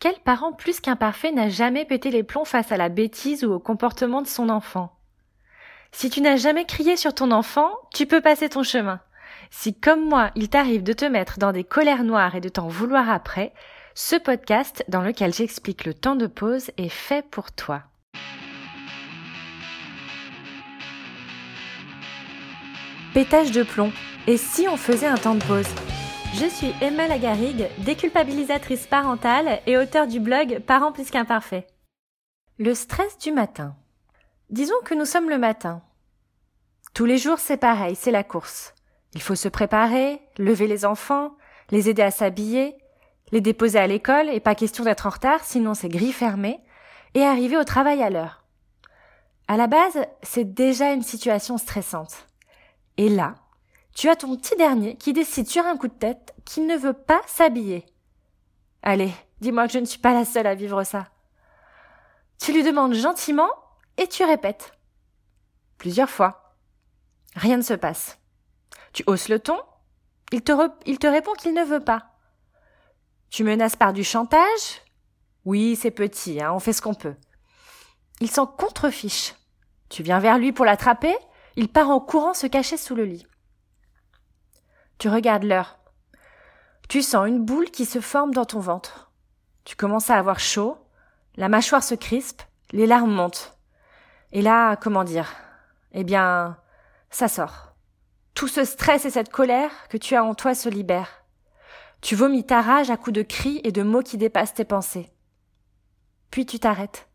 Quel parent plus qu'imparfait n'a jamais pété les plombs face à la bêtise ou au comportement de son enfant? Si tu n'as jamais crié sur ton enfant, tu peux passer ton chemin. Si comme moi, il t'arrive de te mettre dans des colères noires et de t'en vouloir après, ce podcast dans lequel j'explique le temps de pause est fait pour toi. Pétage de plomb. Et si on faisait un temps de pause? Je suis Emma Lagarigue, déculpabilisatrice parentale et auteure du blog Parents plus qu'imparfaits. Le stress du matin. Disons que nous sommes le matin. Tous les jours c'est pareil, c'est la course. Il faut se préparer, lever les enfants, les aider à s'habiller, les déposer à l'école et pas question d'être en retard sinon c'est gris fermé, et arriver au travail à l'heure. À la base, c'est déjà une situation stressante. Et là, tu as ton petit dernier qui décide sur un coup de tête qu'il ne veut pas s'habiller. Allez, dis-moi que je ne suis pas la seule à vivre ça. Tu lui demandes gentiment et tu répètes. Plusieurs fois. Rien ne se passe. Tu hausses le ton, il te, répond qu'il ne veut pas. Tu menaces par du chantage Oui, c'est petit, hein, on fait ce qu'on peut. Il s'en contrefiche. Tu viens vers lui pour l'attraper, il part en courant se cacher sous le lit. Tu regardes l'heure. Tu sens une boule qui se forme dans ton ventre. Tu commences à avoir chaud, la mâchoire se crispe, les larmes montent. Et là, comment dire? Eh bien, ça sort. Tout ce stress et cette colère que tu as en toi se libèrent. Tu vomis ta rage à coups de cris et de mots qui dépassent tes pensées. Puis tu t'arrêtes.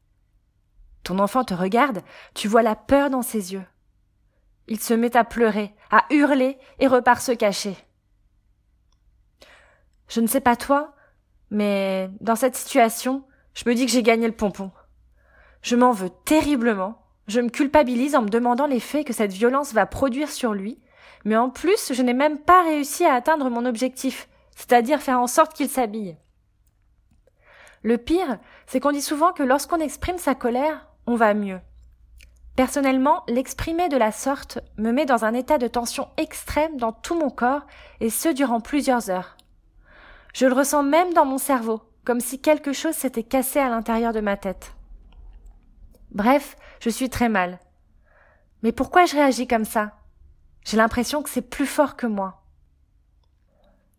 Ton enfant te regarde, tu vois la peur dans ses yeux. Il se met à pleurer, à hurler et repart se cacher. Je ne sais pas toi, mais dans cette situation, je me dis que j'ai gagné le pompon. Je m'en veux terriblement, je me culpabilise en me demandant l'effet que cette violence va produire sur lui, mais en plus je n'ai même pas réussi à atteindre mon objectif, c'est-à-dire faire en sorte qu'il s'habille. Le pire, c'est qu'on dit souvent que lorsqu'on exprime sa colère, on va mieux. Personnellement, l'exprimer de la sorte me met dans un état de tension extrême dans tout mon corps, et ce durant plusieurs heures. Je le ressens même dans mon cerveau, comme si quelque chose s'était cassé à l'intérieur de ma tête. Bref, je suis très mal. Mais pourquoi je réagis comme ça? J'ai l'impression que c'est plus fort que moi.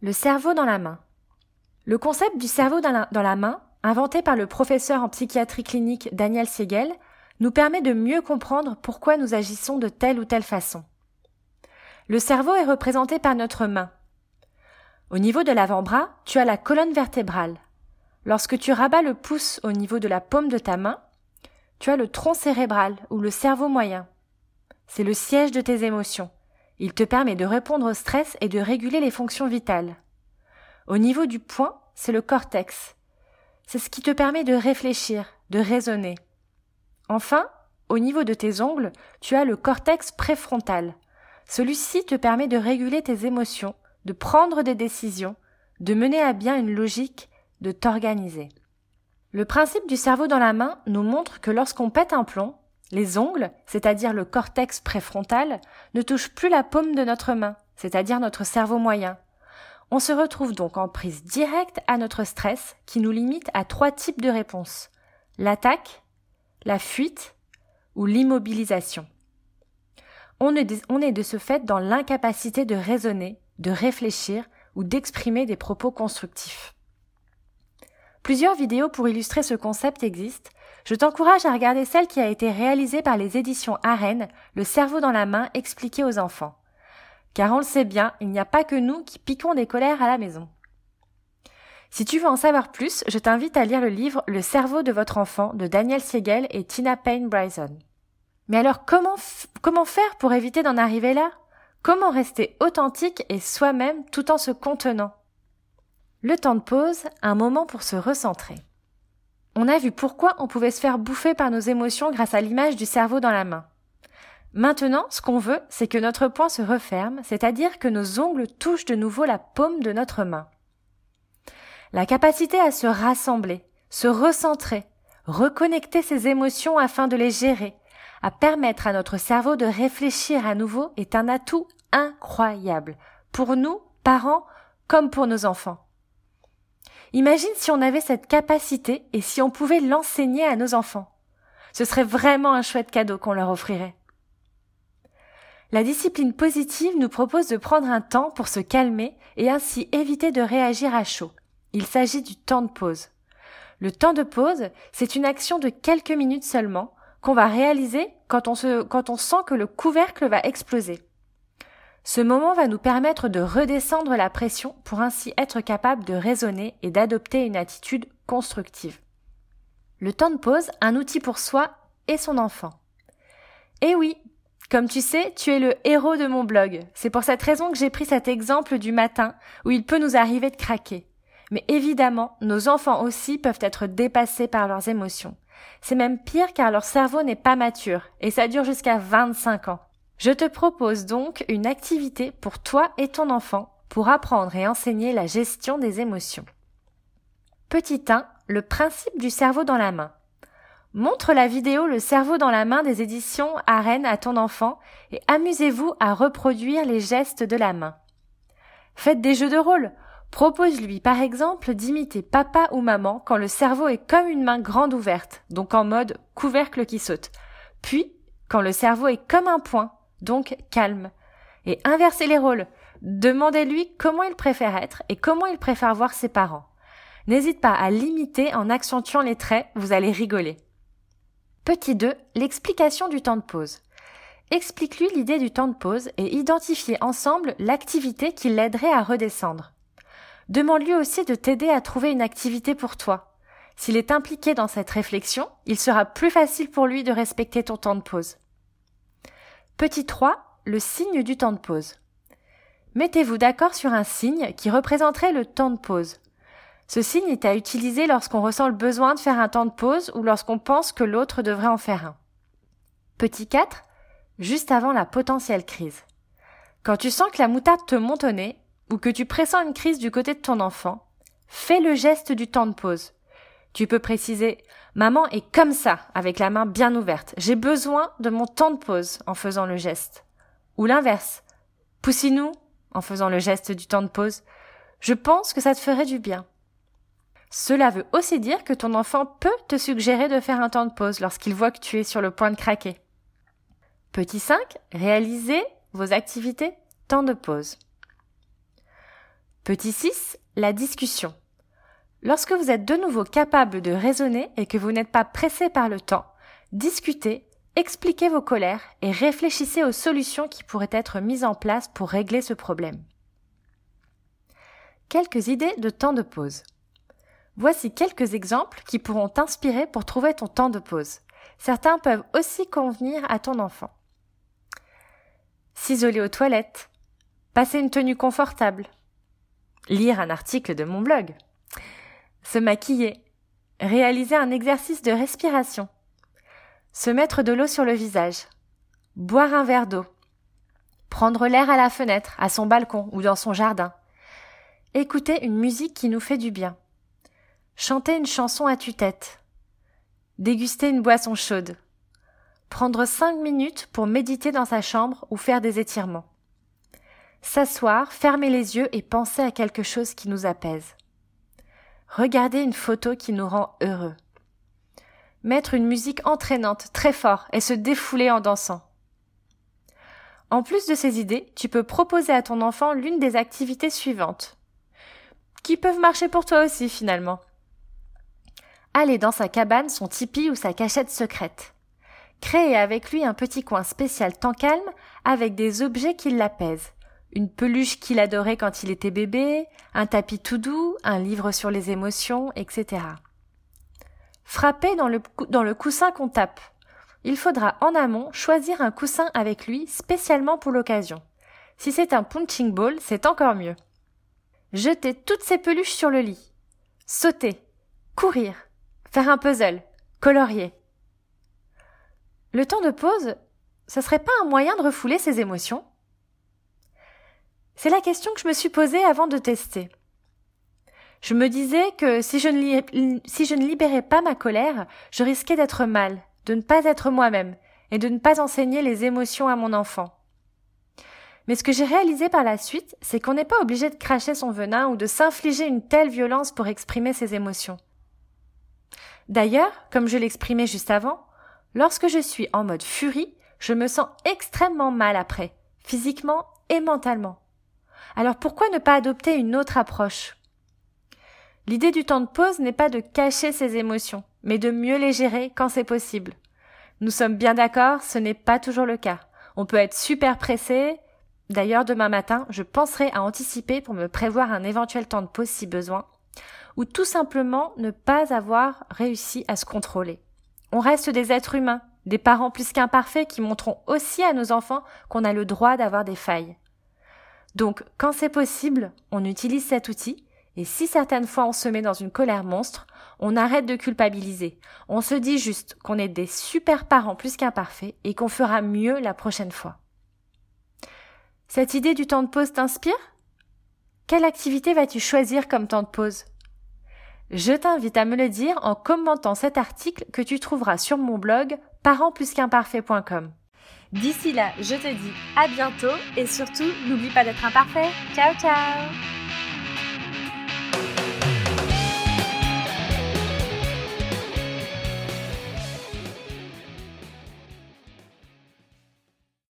Le cerveau dans la main. Le concept du cerveau dans la, main, inventé par le professeur en psychiatrie clinique Daniel Siegel, nous permet de mieux comprendre pourquoi nous agissons de telle ou telle façon. Le cerveau est représenté par notre main. Au niveau de l'avant-bras, tu as la colonne vertébrale. Lorsque tu rabats le pouce au niveau de la paume de ta main, tu as le tronc cérébral ou le cerveau moyen. C'est le siège de tes émotions. Il te permet de répondre au stress et de réguler les fonctions vitales. Au niveau du poing, c'est le cortex. C'est ce qui te permet de réfléchir, de raisonner. Enfin, au niveau de tes ongles, tu as le cortex préfrontal. Celui-ci te permet de réguler tes émotions, de prendre des décisions, de mener à bien une logique, de t'organiser. Le principe du cerveau dans la main nous montre que lorsqu'on pète un plomb, les ongles, c'est-à-dire le cortex préfrontal, ne touchent plus la paume de notre main, c'est-à-dire notre cerveau moyen. On se retrouve donc en prise directe à notre stress qui nous limite à trois types de réponses. L'attaque, la fuite ou l'immobilisation. On est, de ce fait dans l'incapacité de raisonner, de réfléchir ou d'exprimer des propos constructifs. Plusieurs vidéos pour illustrer ce concept existent. Je t'encourage à regarder celle qui a été réalisée par les éditions Arène, Le cerveau dans la main expliqué aux enfants. Car on le sait bien, il n'y a pas que nous qui piquons des colères à la maison. Si tu veux en savoir plus, je t'invite à lire le livre Le cerveau de votre enfant de Daniel Siegel et Tina Payne Bryson. Mais alors comment, comment faire pour éviter d'en arriver là? Comment rester authentique et soi-même tout en se contenant? Le temps de pause, un moment pour se recentrer. On a vu pourquoi on pouvait se faire bouffer par nos émotions grâce à l'image du cerveau dans la main. Maintenant, ce qu'on veut, c'est que notre poing se referme, c'est-à-dire que nos ongles touchent de nouveau la paume de notre main. La capacité à se rassembler, se recentrer, reconnecter ses émotions afin de les gérer, à permettre à notre cerveau de réfléchir à nouveau est un atout incroyable pour nous, parents, comme pour nos enfants. Imagine si on avait cette capacité et si on pouvait l'enseigner à nos enfants. Ce serait vraiment un chouette cadeau qu'on leur offrirait. La discipline positive nous propose de prendre un temps pour se calmer et ainsi éviter de réagir à chaud. Il s'agit du temps de pause. Le temps de pause, c'est une action de quelques minutes seulement qu'on va réaliser quand on, sent que le couvercle va exploser. Ce moment va nous permettre de redescendre la pression pour ainsi être capable de raisonner et d'adopter une attitude constructive. Le temps de pause, un outil pour soi et son enfant. Eh oui, comme tu sais, tu es le héros de mon blog. C'est pour cette raison que j'ai pris cet exemple du matin où il peut nous arriver de craquer. Mais évidemment, nos enfants aussi peuvent être dépassés par leurs émotions. C'est même pire car leur cerveau n'est pas mature et ça dure jusqu'à 25 ans. Je te propose donc une activité pour toi et ton enfant pour apprendre et enseigner la gestion des émotions. Petit 1, le principe du cerveau dans la main. Montre la vidéo Le cerveau dans la main des éditions Arène à ton enfant et amusez-vous à reproduire les gestes de la main. Faites des jeux de rôle. Propose-lui par exemple d'imiter papa ou maman quand le cerveau est comme une main grande ouverte, donc en mode couvercle qui saute. Puis, quand le cerveau est comme un point, donc calme. Et inversez les rôles. Demandez-lui comment il préfère être et comment il préfère voir ses parents. N'hésite pas à l'imiter en accentuant les traits, vous allez rigoler. Petit 2. L'explication du temps de pause. Explique-lui l'idée du temps de pause et identifiez ensemble l'activité qui l'aiderait à redescendre. Demande-lui aussi de t'aider à trouver une activité pour toi. S'il est impliqué dans cette réflexion, il sera plus facile pour lui de respecter ton temps de pause. Petit 3. Le signe du temps de pause. Mettez-vous d'accord sur un signe qui représenterait le temps de pause. Ce signe est à utiliser lorsqu'on ressent le besoin de faire un temps de pause ou lorsqu'on pense que l'autre devrait en faire un. Petit 4. Juste avant la potentielle crise. Quand tu sens que la moutarde te monte au nez, ou que tu pressens une crise du côté de ton enfant, fais le geste du temps de pause. Tu peux préciser Maman est comme ça, avec la main bien ouverte. J'ai besoin de mon temps de pause en faisant le geste. Ou l'inverse. Poussinou en faisant le geste du temps de pause. Je pense que ça te ferait du bien. Cela veut aussi dire que ton enfant peut te suggérer de faire un temps de pause lorsqu'il voit que tu es sur le point de craquer. Petit 5. Réalisez vos activités temps de pause. Petit 6. La discussion. Lorsque vous êtes de nouveau capable de raisonner et que vous n'êtes pas pressé par le temps, discutez, expliquez vos colères et réfléchissez aux solutions qui pourraient être mises en place pour régler ce problème. Quelques idées de temps de pause. Voici quelques exemples qui pourront t'inspirer pour trouver ton temps de pause. Certains peuvent aussi convenir à ton enfant. S'isoler aux toilettes, passer une tenue confortable, lire un article de mon blog, se maquiller, réaliser un exercice de respiration, se mettre de l'eau sur le visage, boire un verre d'eau, prendre l'air à la fenêtre, à son balcon ou dans son jardin, écouter une musique qui nous fait du bien, Chanter une chanson à tue-tête. Déguster une boisson chaude. Prendre cinq minutes pour méditer dans sa chambre ou faire des étirements. S'asseoir, fermer les yeux et penser à quelque chose qui nous apaise. Regarder une photo qui nous rend heureux. Mettre une musique entraînante très fort et se défouler en dansant. En plus de ces idées, tu peux proposer à ton enfant l'une des activités suivantes, qui peuvent marcher pour toi aussi finalement aller dans sa cabane, son tipi ou sa cachette secrète. Créer avec lui un petit coin spécial temps calme avec des objets qui l'apaisent. Une peluche qu'il adorait quand il était bébé, un tapis tout doux, un livre sur les émotions, etc. Frapper dans le, dans le coussin qu'on tape. Il faudra en amont choisir un coussin avec lui spécialement pour l'occasion. Si c'est un punching ball, c'est encore mieux. Jeter toutes ces peluches sur le lit. Sauter. Courir faire un puzzle, colorier. Le temps de pause, ce serait pas un moyen de refouler ses émotions? C'est la question que je me suis posée avant de tester. Je me disais que si je, ne libérais pas ma colère, je risquais d'être mal, de ne pas être moi-même et de ne pas enseigner les émotions à mon enfant. Mais ce que j'ai réalisé par la suite, c'est qu'on n'est pas obligé de cracher son venin ou de s'infliger une telle violence pour exprimer ses émotions. D'ailleurs, comme je l'exprimais juste avant, lorsque je suis en mode furie, je me sens extrêmement mal après, physiquement et mentalement. Alors pourquoi ne pas adopter une autre approche? L'idée du temps de pause n'est pas de cacher ses émotions, mais de mieux les gérer quand c'est possible. Nous sommes bien d'accord, ce n'est pas toujours le cas. On peut être super pressé. D'ailleurs, demain matin, je penserai à anticiper pour me prévoir un éventuel temps de pause si besoin, ou tout simplement ne pas avoir réussi à se contrôler. On reste des êtres humains, des parents plus qu'imparfaits qui montreront aussi à nos enfants qu'on a le droit d'avoir des failles. Donc, quand c'est possible, on utilise cet outil, et si certaines fois on se met dans une colère monstre, on arrête de culpabiliser. On se dit juste qu'on est des super parents plus qu'imparfaits et qu'on fera mieux la prochaine fois. Cette idée du temps de pause t'inspire? Quelle activité vas-tu choisir comme temps de pause? Je t'invite à me le dire en commentant cet article que tu trouveras sur mon blog parentsplusqu'imparfait.com. D'ici là, je te dis à bientôt et surtout, n'oublie pas d'être imparfait. Ciao ciao